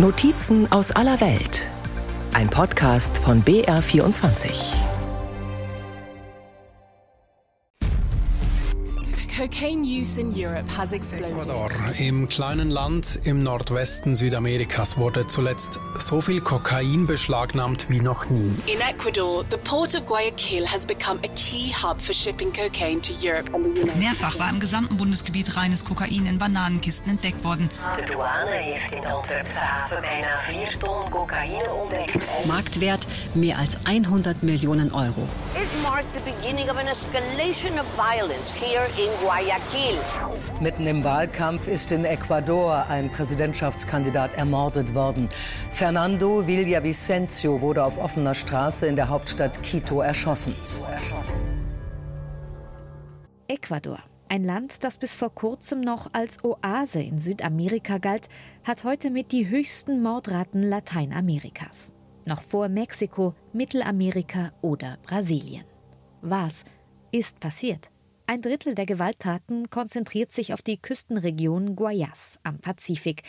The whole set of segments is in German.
Notizen aus aller Welt. Ein Podcast von BR24. Ecuador, im kleinen Land im Nordwesten Südamerikas, wurde zuletzt so viel Kokain beschlagnahmt wie noch nie. In Ecuador, the port of Guayaquil has become a key hub for shipping cocaine to Europe and the United Mehrfach war im gesamten Bundesgebiet reines Kokain in Bananenkisten entdeckt worden. De douane heeft in de Antwerpse haven bijna 4 ton cocaïne ontdekt. Marktwert mehr als 100 Millionen Euro. It marked the beginning of an escalation of violence here in Guayaquil. Mitten im Wahlkampf ist in Ecuador ein Präsidentschaftskandidat ermordet worden. Fernando Villavicencio wurde auf offener Straße in der Hauptstadt Quito erschossen. Ecuador, ein Land, das bis vor kurzem noch als Oase in Südamerika galt, hat heute mit die höchsten Mordraten Lateinamerikas. Noch vor Mexiko, Mittelamerika oder Brasilien. Was ist passiert? Ein Drittel der Gewalttaten konzentriert sich auf die Küstenregion Guayas am Pazifik,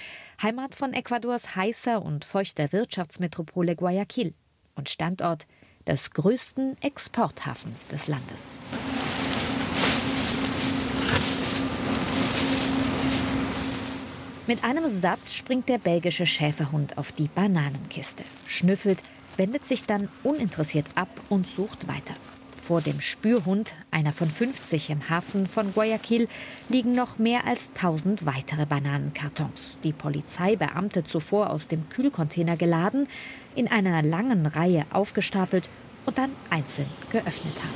Heimat von Ecuadors heißer und feuchter Wirtschaftsmetropole Guayaquil und Standort des größten Exporthafens des Landes. Mit einem Satz springt der belgische Schäferhund auf die Bananenkiste, schnüffelt, wendet sich dann uninteressiert ab und sucht weiter. Vor dem Spürhund, einer von 50 im Hafen von Guayaquil, liegen noch mehr als 1000 weitere Bananenkartons, die Polizeibeamte zuvor aus dem Kühlcontainer geladen, in einer langen Reihe aufgestapelt und dann einzeln geöffnet haben.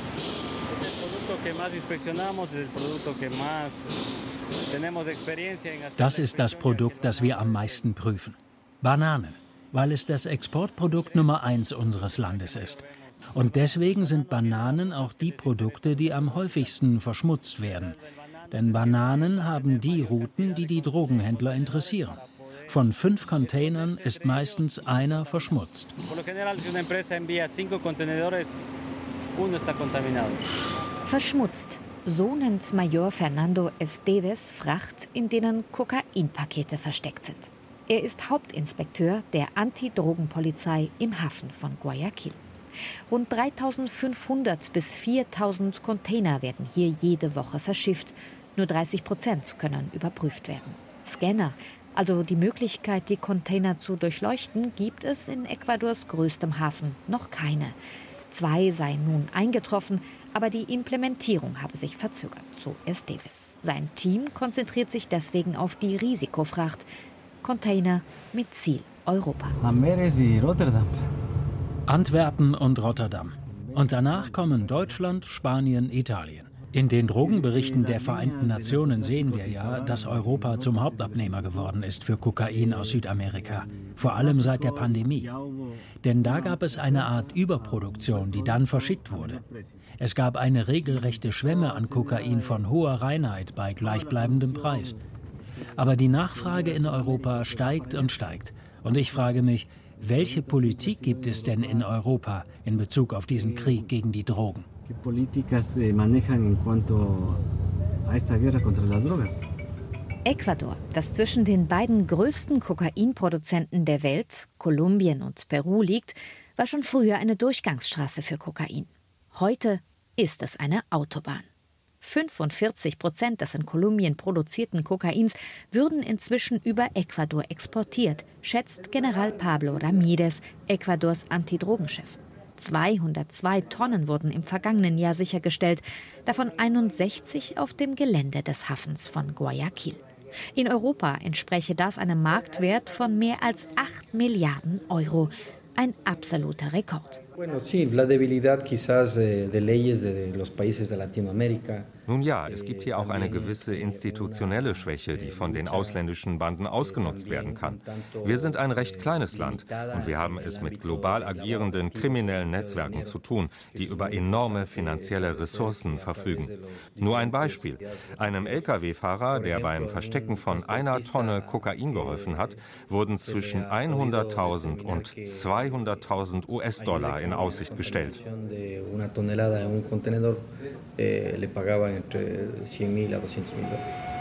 Das ist das Produkt, das wir am meisten prüfen. Bananen, weil es das Exportprodukt Nummer eins unseres Landes ist. Und deswegen sind Bananen auch die Produkte, die am häufigsten verschmutzt werden. Denn Bananen haben die Routen, die die Drogenhändler interessieren. Von fünf Containern ist meistens einer verschmutzt. Verschmutzt. So nennt Major Fernando Esteves Fracht, in denen Kokainpakete versteckt sind. Er ist Hauptinspekteur der Antidrogenpolizei im Hafen von Guayaquil. Rund 3500 bis 4000 Container werden hier jede Woche verschifft. Nur 30 Prozent können überprüft werden. Scanner, also die Möglichkeit, die Container zu durchleuchten, gibt es in Ecuadors größtem Hafen noch keine. Zwei seien nun eingetroffen, aber die Implementierung habe sich verzögert, so Esteves. Sein Team konzentriert sich deswegen auf die Risikofracht. Container mit Ziel Europa. Antwerpen und Rotterdam. Und danach kommen Deutschland, Spanien, Italien. In den Drogenberichten der Vereinten Nationen sehen wir ja, dass Europa zum Hauptabnehmer geworden ist für Kokain aus Südamerika, vor allem seit der Pandemie. Denn da gab es eine Art Überproduktion, die dann verschickt wurde. Es gab eine regelrechte Schwemme an Kokain von hoher Reinheit bei gleichbleibendem Preis. Aber die Nachfrage in Europa steigt und steigt. Und ich frage mich, welche Politik gibt es denn in Europa in Bezug auf diesen Krieg gegen die Drogen? Ecuador, das zwischen den beiden größten Kokainproduzenten der Welt, Kolumbien und Peru, liegt, war schon früher eine Durchgangsstraße für Kokain. Heute ist es eine Autobahn. 45 Prozent des in Kolumbien produzierten Kokains würden inzwischen über Ecuador exportiert, schätzt General Pablo Ramirez, Ecuadors Antidrogenchef. 202 Tonnen wurden im vergangenen Jahr sichergestellt, davon 61 auf dem Gelände des Hafens von Guayaquil. In Europa entspräche das einem Marktwert von mehr als 8 Milliarden Euro. Ein absoluter Rekord. Nun ja, es gibt hier auch eine gewisse institutionelle Schwäche, die von den ausländischen Banden ausgenutzt werden kann. Wir sind ein recht kleines Land und wir haben es mit global agierenden kriminellen Netzwerken zu tun, die über enorme finanzielle Ressourcen verfügen. Nur ein Beispiel. Einem Lkw-Fahrer, der beim Verstecken von einer Tonne Kokain geholfen hat, wurden zwischen 100.000 und 200.000 US-Dollar in Aussicht gestellt. entre 100 mil a 200 mil dólares.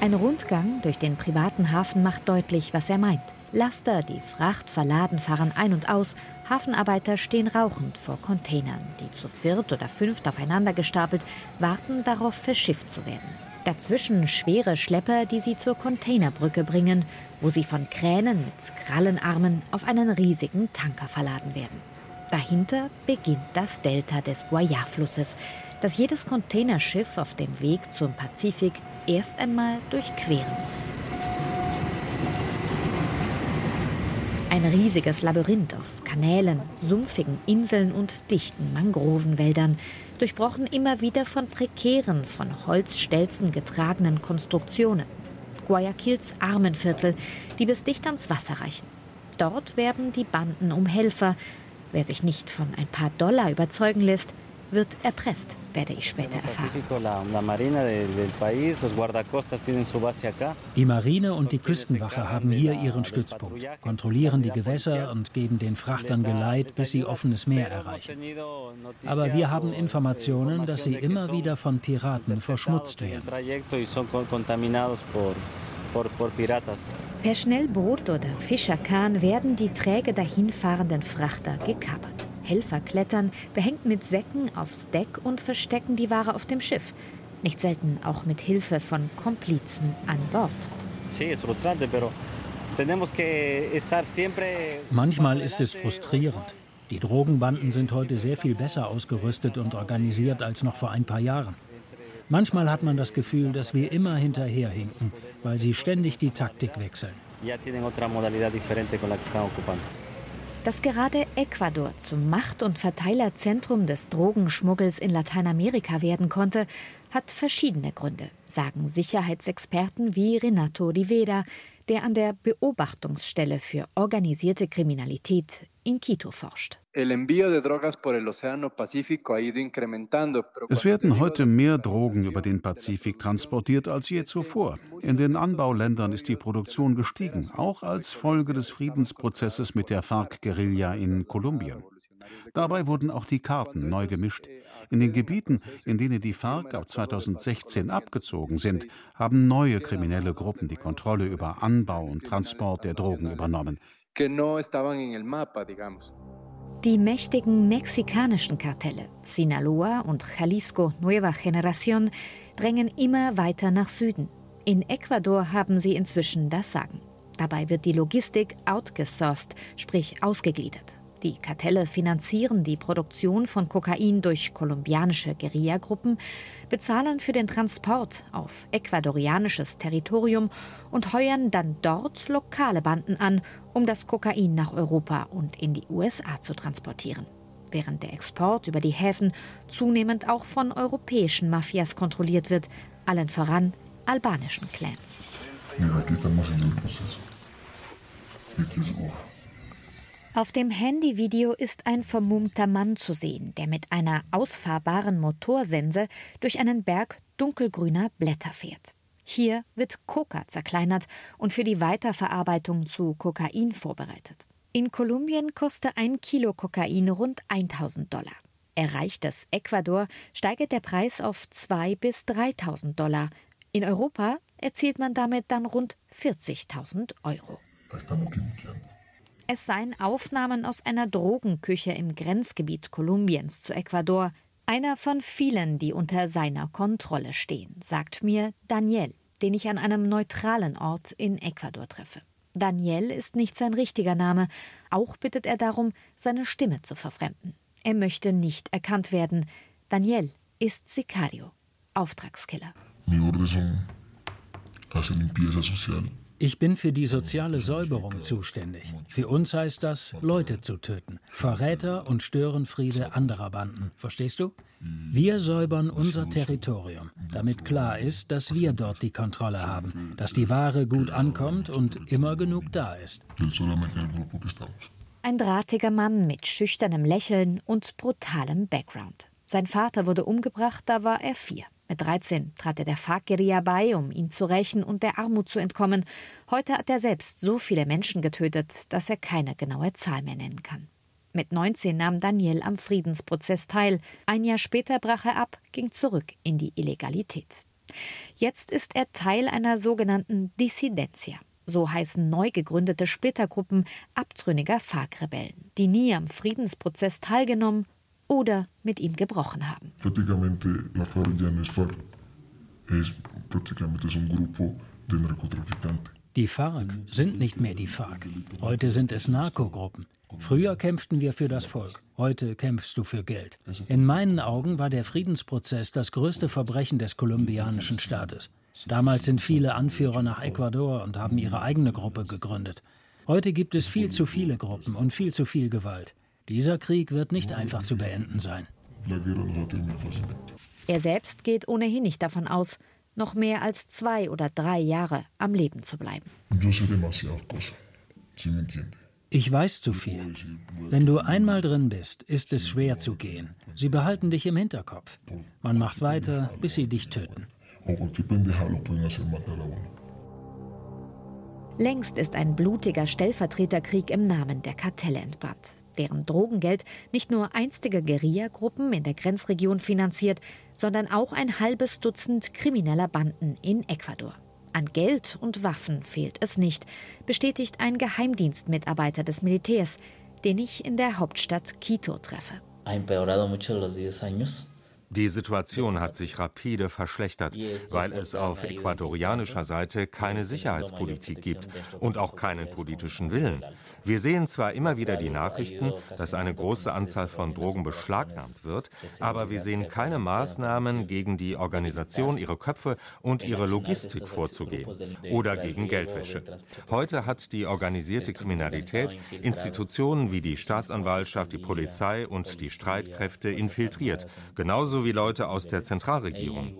Ein Rundgang durch den privaten Hafen macht deutlich, was er meint. Laster, die Fracht verladen, fahren ein und aus. Hafenarbeiter stehen rauchend vor Containern, die zu viert oder fünft aufeinander gestapelt warten darauf, verschifft zu werden. Dazwischen schwere Schlepper, die sie zur Containerbrücke bringen, wo sie von Kränen mit Krallenarmen auf einen riesigen Tanker verladen werden. Dahinter beginnt das Delta des Guayar-Flusses, das jedes Containerschiff auf dem Weg zum Pazifik erst einmal durchqueren muss. Ein riesiges Labyrinth aus Kanälen, sumpfigen Inseln und dichten Mangrovenwäldern, durchbrochen immer wieder von prekären, von Holzstelzen getragenen Konstruktionen. Guayaquils Armenviertel, die bis dicht ans Wasser reichen. Dort werben die Banden um Helfer. Wer sich nicht von ein paar Dollar überzeugen lässt, wird erpresst, werde ich später erfahren. Die Marine und die Küstenwache haben hier ihren Stützpunkt, kontrollieren die Gewässer und geben den Frachtern Geleit, bis sie offenes Meer erreichen. Aber wir haben Informationen, dass sie immer wieder von Piraten verschmutzt werden. Per Schnellboot oder Fischerkahn werden die träge dahinfahrenden Frachter gekapert. Helfer klettern, behängt mit Säcken aufs Deck und verstecken die Ware auf dem Schiff. Nicht selten auch mit Hilfe von Komplizen an Bord. Manchmal ist es frustrierend. Die Drogenbanden sind heute sehr viel besser ausgerüstet und organisiert als noch vor ein paar Jahren. Manchmal hat man das Gefühl, dass wir immer hinterherhinken, weil sie ständig die Taktik wechseln. Dass gerade Ecuador zum Macht- und Verteilerzentrum des Drogenschmuggels in Lateinamerika werden konnte, hat verschiedene Gründe, sagen Sicherheitsexperten wie Renato Rivera, der an der Beobachtungsstelle für organisierte Kriminalität in Quito forscht. Es werden heute mehr Drogen über den Pazifik transportiert als je zuvor. In den Anbauländern ist die Produktion gestiegen, auch als Folge des Friedensprozesses mit der FARC-Guerilla in Kolumbien. Dabei wurden auch die Karten neu gemischt. In den Gebieten, in denen die FARC ab 2016 abgezogen sind, haben neue kriminelle Gruppen die Kontrolle über Anbau und Transport der Drogen übernommen. Die mächtigen mexikanischen Kartelle Sinaloa und Jalisco Nueva Generación drängen immer weiter nach Süden. In Ecuador haben sie inzwischen das Sagen. Dabei wird die Logistik outgesourced, sprich ausgegliedert. Die Kartelle finanzieren die Produktion von Kokain durch kolumbianische Guerillagruppen, bezahlen für den Transport auf ecuadorianisches Territorium und heuern dann dort lokale Banden an, um das Kokain nach Europa und in die USA zu transportieren. Während der Export über die Häfen zunehmend auch von europäischen Mafias kontrolliert wird, allen voran albanischen Clans. Mira, auf dem Handyvideo ist ein vermummter Mann zu sehen, der mit einer ausfahrbaren Motorsense durch einen Berg dunkelgrüner Blätter fährt. Hier wird Coca zerkleinert und für die Weiterverarbeitung zu Kokain vorbereitet. In Kolumbien kostet ein Kilo Kokain rund 1000 Dollar. Erreicht das Ecuador, steigt der Preis auf 2.000 bis 3.000 Dollar. In Europa erzielt man damit dann rund 40.000 Euro. Es seien Aufnahmen aus einer Drogenküche im Grenzgebiet Kolumbiens zu Ecuador, einer von vielen, die unter seiner Kontrolle stehen, sagt mir Daniel, den ich an einem neutralen Ort in Ecuador treffe. Daniel ist nicht sein richtiger Name, auch bittet er darum, seine Stimme zu verfremden. Er möchte nicht erkannt werden. Daniel ist Sicario, Auftragskiller. Mi orden son hacer limpieza social ich bin für die soziale Säuberung zuständig. Für uns heißt das, Leute zu töten. Verräter und Störenfriede anderer Banden. Verstehst du? Wir säubern unser Territorium, damit klar ist, dass wir dort die Kontrolle haben, dass die Ware gut ankommt und immer genug da ist. Ein drahtiger Mann mit schüchternem Lächeln und brutalem Background. Sein Vater wurde umgebracht, da war er vier. Mit 13 trat er der FARC-Guerilla bei, um ihn zu rächen und der Armut zu entkommen. Heute hat er selbst so viele Menschen getötet, dass er keine genaue Zahl mehr nennen kann. Mit 19 nahm Daniel am Friedensprozess teil. Ein Jahr später brach er ab, ging zurück in die Illegalität. Jetzt ist er Teil einer sogenannten Dissidentia. So heißen neu gegründete Splittergruppen abtrünniger FARC-Rebellen, die nie am Friedensprozess teilgenommen oder mit ihm gebrochen haben. Die FARC sind nicht mehr die FARC. Heute sind es Narkogruppen. Früher kämpften wir für das Volk, heute kämpfst du für Geld. In meinen Augen war der Friedensprozess das größte Verbrechen des kolumbianischen Staates. Damals sind viele Anführer nach Ecuador und haben ihre eigene Gruppe gegründet. Heute gibt es viel zu viele Gruppen und viel zu viel Gewalt. Dieser Krieg wird nicht einfach zu beenden sein. Er selbst geht ohnehin nicht davon aus, noch mehr als zwei oder drei Jahre am Leben zu bleiben. Ich weiß zu viel. Wenn du einmal drin bist, ist es schwer zu gehen. Sie behalten dich im Hinterkopf. Man macht weiter, bis sie dich töten. Längst ist ein blutiger Stellvertreterkrieg im Namen der Kartelle entbrannt, deren Drogengeld nicht nur einstige Guerillagruppen in der Grenzregion finanziert, sondern auch ein halbes Dutzend krimineller Banden in Ecuador. An Geld und Waffen fehlt es nicht, bestätigt ein Geheimdienstmitarbeiter des Militärs, den ich in der Hauptstadt Quito treffe. Die Situation hat sich rapide verschlechtert, weil es auf ecuadorianischer Seite keine Sicherheitspolitik gibt und auch keinen politischen Willen. Wir sehen zwar immer wieder die Nachrichten, dass eine große Anzahl von Drogen beschlagnahmt wird, aber wir sehen keine Maßnahmen gegen die Organisation, ihre Köpfe und ihre Logistik vorzugehen oder gegen Geldwäsche. Heute hat die organisierte Kriminalität Institutionen wie die Staatsanwaltschaft, die Polizei und die Streitkräfte infiltriert, genauso ebenso wie Leute aus der Zentralregierung.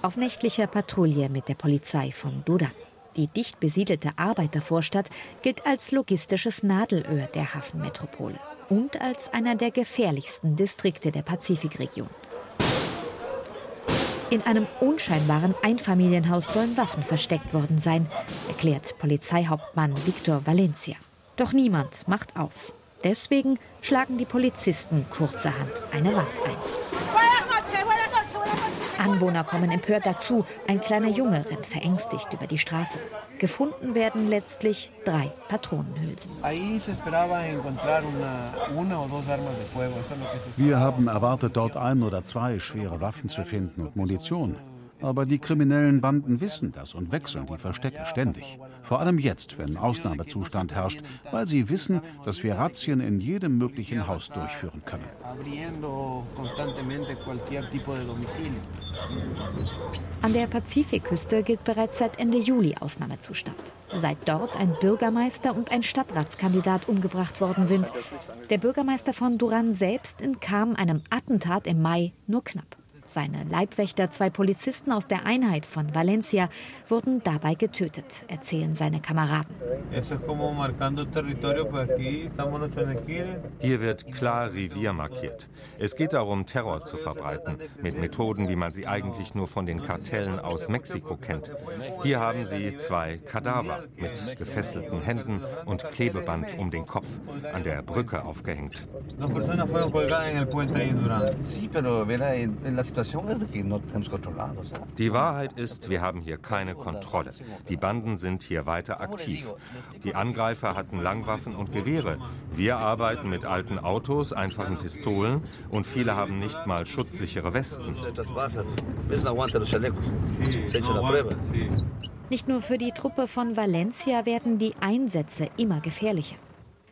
Auf nächtlicher Patrouille mit der Polizei von Duran. Die dicht besiedelte Arbeitervorstadt gilt als logistisches Nadelöhr der Hafenmetropole und als einer der gefährlichsten Distrikte der Pazifikregion. In einem unscheinbaren Einfamilienhaus sollen Waffen versteckt worden sein, erklärt Polizeihauptmann Victor Valencia. Doch niemand macht auf. Deswegen schlagen die Polizisten kurzerhand eine Wand ein. Anwohner kommen empört dazu. Ein kleiner Junge rennt verängstigt über die Straße. Gefunden werden letztlich drei Patronenhülsen. Wir haben erwartet, dort ein oder zwei schwere Waffen zu finden und Munition. Aber die kriminellen Banden wissen das und wechseln die Verstecke ständig. Vor allem jetzt, wenn Ausnahmezustand herrscht, weil sie wissen, dass wir Razzien in jedem möglichen Haus durchführen können. An der Pazifikküste gilt bereits seit Ende Juli Ausnahmezustand. Seit dort ein Bürgermeister und ein Stadtratskandidat umgebracht worden sind. Der Bürgermeister von Duran selbst entkam einem Attentat im Mai nur knapp. Seine Leibwächter, zwei Polizisten aus der Einheit von Valencia, wurden dabei getötet, erzählen seine Kameraden. Hier wird klar Revier markiert. Es geht darum, Terror zu verbreiten, mit Methoden, wie man sie eigentlich nur von den Kartellen aus Mexiko kennt. Hier haben sie zwei Kadaver mit gefesselten Händen und Klebeband um den Kopf an der Brücke aufgehängt. Die Wahrheit ist, wir haben hier keine Kontrolle. Die Banden sind hier weiter aktiv. Die Angreifer hatten Langwaffen und Gewehre. Wir arbeiten mit alten Autos, einfachen Pistolen und viele haben nicht mal schutzsichere Westen. Nicht nur für die Truppe von Valencia werden die Einsätze immer gefährlicher.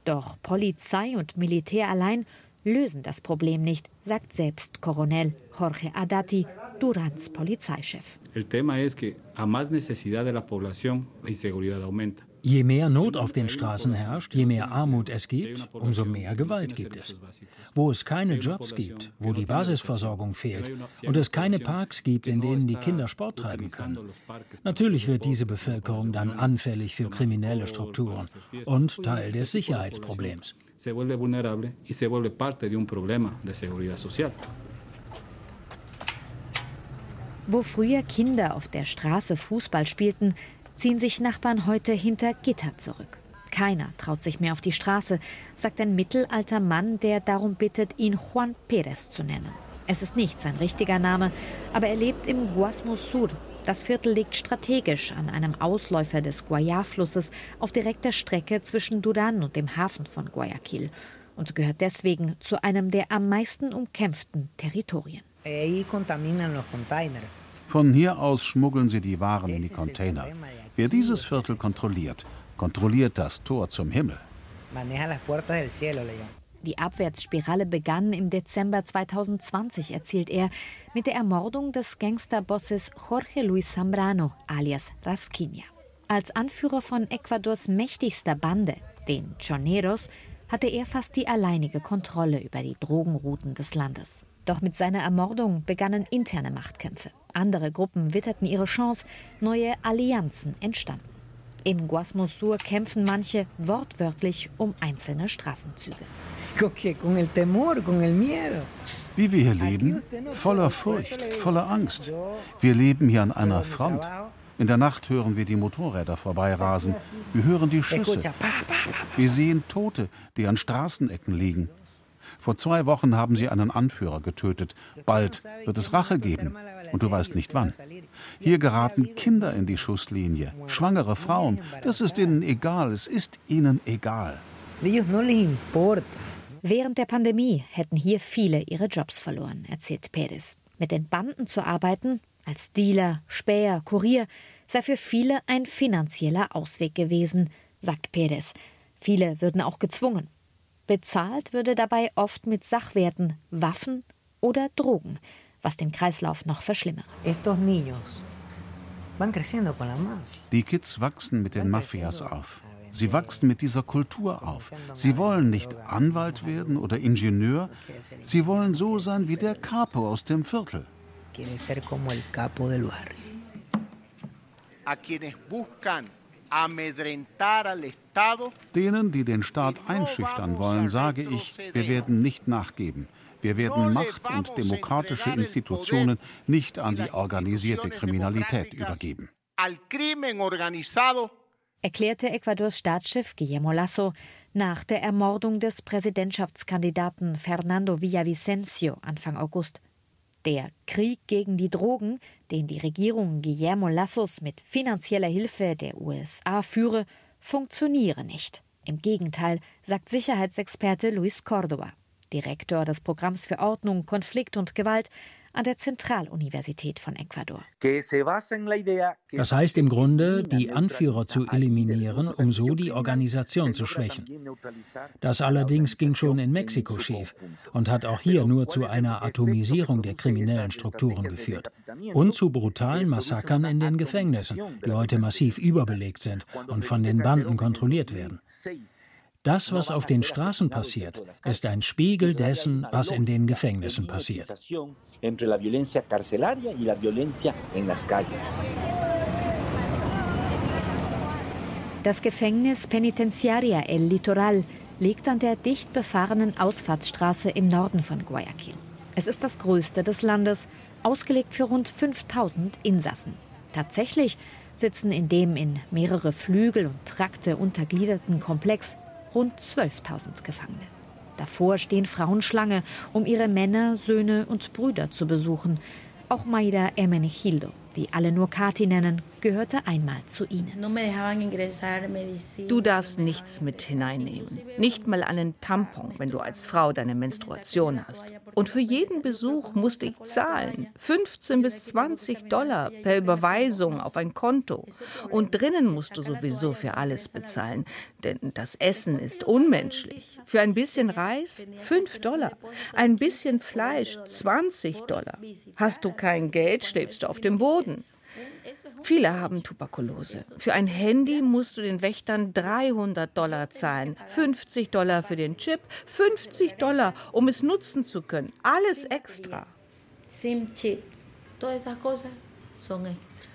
Doch Polizei und Militär allein lösen das Problem nicht, sagt selbst Coronel Jorge Adati, Durans Polizeichef. El tema es que a más necesidad de la población la inseguridad aumenta. Je mehr Not auf den Straßen herrscht, je mehr Armut es gibt, umso mehr Gewalt gibt es. Wo es keine Jobs gibt, wo die Basisversorgung fehlt und es keine Parks gibt, in denen die Kinder Sport treiben können. Natürlich wird diese Bevölkerung dann anfällig für kriminelle Strukturen und Teil des Sicherheitsproblems. Wo früher Kinder auf der Straße Fußball spielten, ziehen sich Nachbarn heute hinter Gitter zurück. Keiner traut sich mehr auf die Straße, sagt ein mittelalter Mann, der darum bittet, ihn Juan Pérez zu nennen. Es ist nicht sein richtiger Name, aber er lebt im Guasmo Sur. Das Viertel liegt strategisch an einem Ausläufer des Guayá-Flusses auf direkter Strecke zwischen Duran und dem Hafen von Guayaquil und gehört deswegen zu einem der am meisten umkämpften Territorien. Von hier aus schmuggeln sie die Waren in die Container. Wer dieses Viertel kontrolliert, kontrolliert das Tor zum Himmel. Die Abwärtsspirale begann im Dezember 2020, erzählt er, mit der Ermordung des Gangsterbosses Jorge Luis Zambrano alias Rasquinia. Als Anführer von Ecuadors mächtigster Bande, den Choneros, hatte er fast die alleinige Kontrolle über die Drogenrouten des Landes. Doch mit seiner Ermordung begannen interne Machtkämpfe. Andere Gruppen witterten ihre Chance, neue Allianzen entstanden. Im Guasmosur kämpfen manche wortwörtlich um einzelne Straßenzüge. Wie wir hier leben? Voller Furcht, voller Angst. Wir leben hier an einer Front. In der Nacht hören wir die Motorräder vorbeirasen. Wir hören die Schüsse. Wir sehen Tote, die an Straßenecken liegen. Vor zwei Wochen haben sie einen Anführer getötet. Bald wird es Rache geben. Und du weißt nicht wann. Hier geraten Kinder in die Schusslinie, schwangere Frauen. Das ist ihnen egal. Es ist ihnen egal. Während der Pandemie hätten hier viele ihre Jobs verloren, erzählt Perez. Mit den Banden zu arbeiten, als Dealer, Späher, Kurier, sei für viele ein finanzieller Ausweg gewesen, sagt Perez. Viele würden auch gezwungen. Bezahlt würde dabei oft mit Sachwerten, Waffen oder Drogen, was den Kreislauf noch verschlimmere. Die Kids wachsen mit den Mafias auf. Sie wachsen mit dieser Kultur auf. Sie wollen nicht Anwalt werden oder Ingenieur. Sie wollen so sein wie der Capo aus dem Viertel. A quienes buscan Denen, die den Staat einschüchtern wollen, sage ich, wir werden nicht nachgeben. Wir werden Macht und demokratische Institutionen nicht an die organisierte Kriminalität übergeben. Erklärte Ecuadors Staatschef Guillermo Lasso nach der Ermordung des Präsidentschaftskandidaten Fernando Villavicencio Anfang August. Der Krieg gegen die Drogen, den die Regierung Guillermo Lassos mit finanzieller Hilfe der USA führe, funktioniere nicht. Im Gegenteil, sagt Sicherheitsexperte Luis Córdoba, Direktor des Programms für Ordnung, Konflikt und Gewalt an der Zentraluniversität von Ecuador. Das heißt im Grunde, die Anführer zu eliminieren, um so die Organisation zu schwächen. Das allerdings ging schon in Mexiko schief und hat auch hier nur zu einer Atomisierung der kriminellen Strukturen geführt und zu brutalen Massakern in den Gefängnissen, die heute massiv überbelegt sind und von den Banden kontrolliert werden. Das, was auf den Straßen passiert, ist ein Spiegel dessen, was in den Gefängnissen passiert. Das Gefängnis Penitenciaria El Litoral liegt an der dicht befahrenen Ausfahrtsstraße im Norden von Guayaquil. Es ist das größte des Landes, ausgelegt für rund 5000 Insassen. Tatsächlich sitzen in dem in mehrere Flügel und Trakte untergliederten Komplex rund 12.000 Gefangene. Davor stehen Frauen Schlange, um ihre Männer, Söhne und Brüder zu besuchen. Auch Maida Ermenegildo, die alle nur Kati nennen, gehörte einmal zu ihnen. Du darfst nichts mit hineinnehmen. Nicht mal einen Tampon, wenn du als Frau deine Menstruation hast. Und für jeden Besuch musste ich zahlen. 15 bis 20 Dollar per Überweisung auf ein Konto. Und drinnen musst du sowieso für alles bezahlen. Denn das Essen ist unmenschlich. Für ein bisschen Reis 5 Dollar. Ein bisschen Fleisch 20 Dollar. Hast du kein Geld, schläfst du auf dem Boden. Viele haben Tuberkulose. Für ein Handy musst du den Wächtern 300 Dollar zahlen. 50 Dollar für den Chip, 50 Dollar, um es nutzen zu können. Alles extra.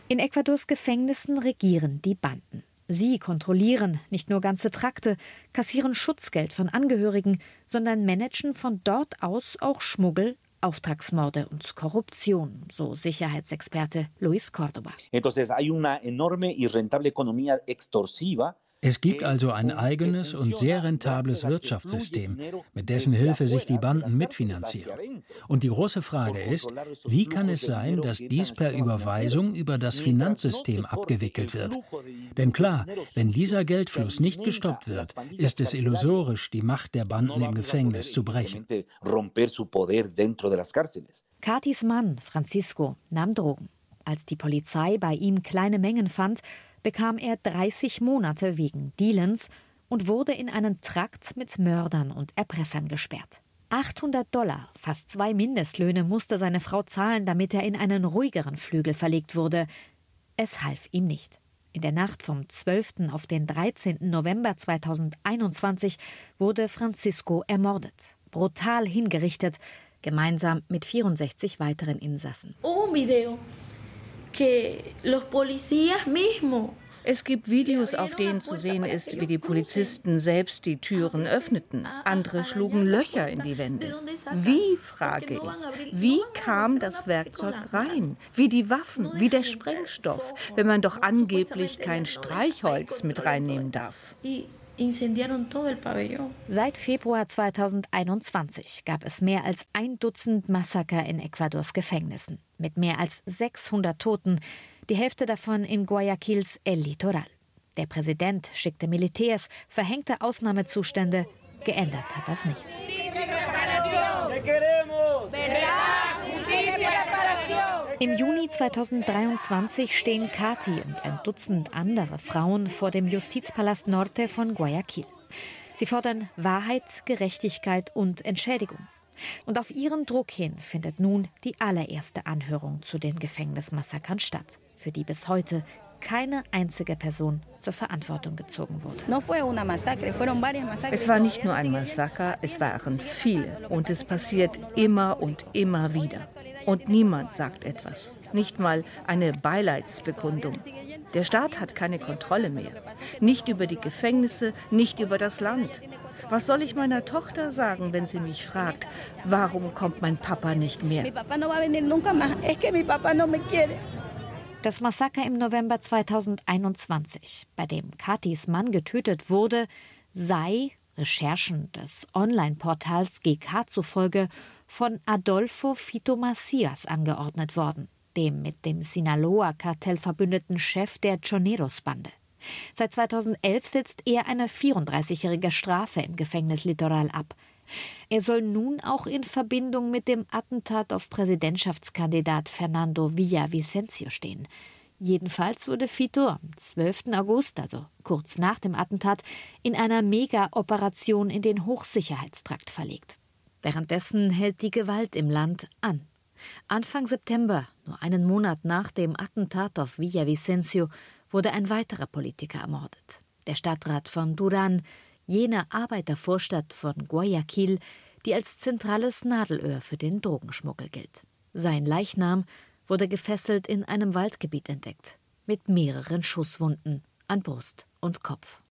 In Ecuadors Gefängnissen regieren die Banden. Sie kontrollieren nicht nur ganze Trakte, kassieren Schutzgeld von Angehörigen, sondern managen von dort aus auch Schmuggel, Auftragsmorde und Korruption, so Sicherheitsexperte Luis Córdoba. Es gibt also ein eigenes und sehr rentables Wirtschaftssystem, mit dessen Hilfe sich die Banden mitfinanzieren. Und die große Frage ist, wie kann es sein, dass dies per Überweisung über das Finanzsystem abgewickelt wird? Denn klar, wenn dieser Geldfluss nicht gestoppt wird, ist es illusorisch, die Macht der Banden im Gefängnis zu brechen. Katis Mann, Francisco, nahm Drogen. Als die Polizei bei ihm kleine Mengen fand, bekam er 30 Monate wegen Dealens und wurde in einen Trakt mit Mördern und Erpressern gesperrt. 800 Dollar, fast zwei Mindestlöhne, musste seine Frau zahlen, damit er in einen ruhigeren Flügel verlegt wurde. Es half ihm nicht. In der Nacht vom 12. auf den 13. November 2021 wurde Francisco ermordet, brutal hingerichtet, gemeinsam mit 64 weiteren Insassen. Un video que los policías mismos es gibt Videos, auf denen zu sehen ist, wie die Polizisten selbst die Türen öffneten. Andere schlugen Löcher in die Wände. Wie, frage ich, wie kam das Werkzeug rein? Wie die Waffen, wie der Sprengstoff, wenn man doch angeblich kein Streichholz mit reinnehmen darf? Seit Februar 2021 gab es mehr als ein Dutzend Massaker in Ecuadors Gefängnissen mit mehr als 600 Toten, die Hälfte davon in Guayaquils El Litoral. Der Präsident schickte Militärs, verhängte Ausnahmezustände, geändert hat das nichts. Im Juni 2023 stehen Kati und ein Dutzend andere Frauen vor dem Justizpalast Norte von Guayaquil. Sie fordern Wahrheit, Gerechtigkeit und Entschädigung. Und auf ihren Druck hin findet nun die allererste Anhörung zu den Gefängnismassakern statt, für die bis heute keine einzige Person zur Verantwortung gezogen wurde. Es war nicht nur ein Massaker, es waren viele. Und es passiert immer und immer wieder. Und niemand sagt etwas. Nicht mal eine Beileidsbekundung. Der Staat hat keine Kontrolle mehr. Nicht über die Gefängnisse, nicht über das Land. Was soll ich meiner Tochter sagen, wenn sie mich fragt, warum kommt mein Papa nicht mehr? Das Massaker im November 2021, bei dem Katis Mann getötet wurde, sei Recherchen des Online-Portals GK zufolge von Adolfo Fito Macias angeordnet worden, dem mit dem Sinaloa-Kartell verbündeten Chef der Choneros-Bande. Seit 2011 sitzt er eine 34-jährige Strafe im Gefängnis Litoral ab. Er soll nun auch in Verbindung mit dem Attentat auf Präsidentschaftskandidat Fernando Villavicencio stehen. Jedenfalls wurde Fito am 12. August, also kurz nach dem Attentat, in einer Mega-Operation in den Hochsicherheitstrakt verlegt. Währenddessen hält die Gewalt im Land an. Anfang September, nur einen Monat nach dem Attentat auf Villavicencio, wurde ein weiterer Politiker ermordet. Der Stadtrat von Duran, jener Arbeitervorstadt von Guayaquil, die als zentrales Nadelöhr für den Drogenschmuggel gilt. Sein Leichnam wurde gefesselt in einem Waldgebiet entdeckt, mit mehreren Schusswunden an Brust und Kopf.